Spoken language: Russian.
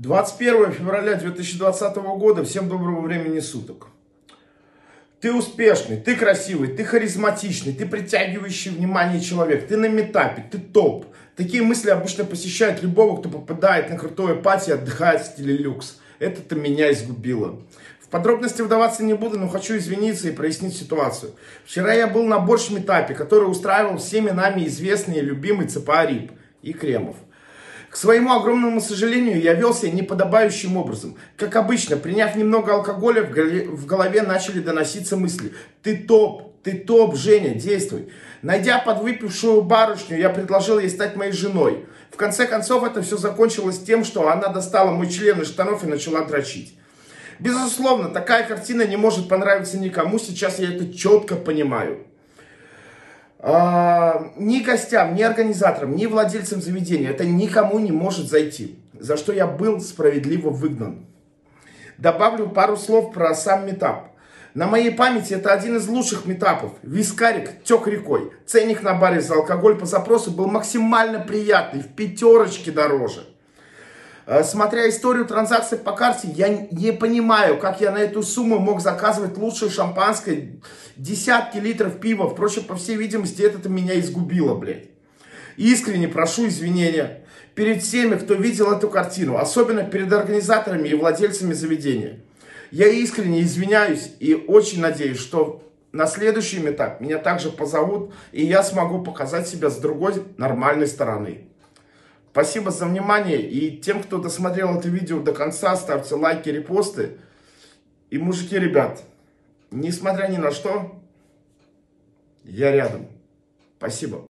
21 февраля 2020 года. Всем доброго времени суток. Ты успешный, ты красивый, ты харизматичный, ты притягивающий внимание человек, ты на метапе, ты топ. Такие мысли обычно посещают любого, кто попадает на крутое пати и отдыхает в стиле люкс. Это-то меня изгубило. В подробности вдаваться не буду, но хочу извиниться и прояснить ситуацию. Вчера я был на борщ-метапе, который устраивал всеми нами известный и любимый ЦПА РИП и Кремов. К своему огромному сожалению, я вел себя неподобающим образом. Как обычно, приняв немного алкоголя, в голове, начали доноситься мысли. Ты топ, ты топ, Женя, действуй. Найдя подвыпившую барышню, я предложил ей стать моей женой. В конце концов, это все закончилось тем, что она достала мой член из штанов и начала дрочить. Безусловно, такая картина не может понравиться никому, сейчас я это четко понимаю. Ни гостям, ни организаторам, ни владельцам заведения это никому не может зайти, за что я был справедливо выгнан. Добавлю пару слов про сам метап. На моей памяти это один из лучших метапов. Вискарик тек рекой. Ценник на баре за алкоголь по запросу был максимально приятный, в пятерочке дороже. А, смотря историю транзакций по карте, я не понимаю, как я на эту сумму мог заказывать лучшее шампанское, десятки литров пива. Впрочем, по всей видимости, это меня изгубило, блядь. Искренне прошу извинения перед всеми, кто видел эту картину, особенно перед организаторами и владельцами заведения. Я искренне извиняюсь и очень надеюсь, что на следующий этап меня также позовут, и я смогу показать себя с другой нормальной стороны. Спасибо за внимание. И тем, кто досмотрел это видео до конца, ставьте лайки, репосты. И мужики, ребят, несмотря ни на что, я рядом. Спасибо.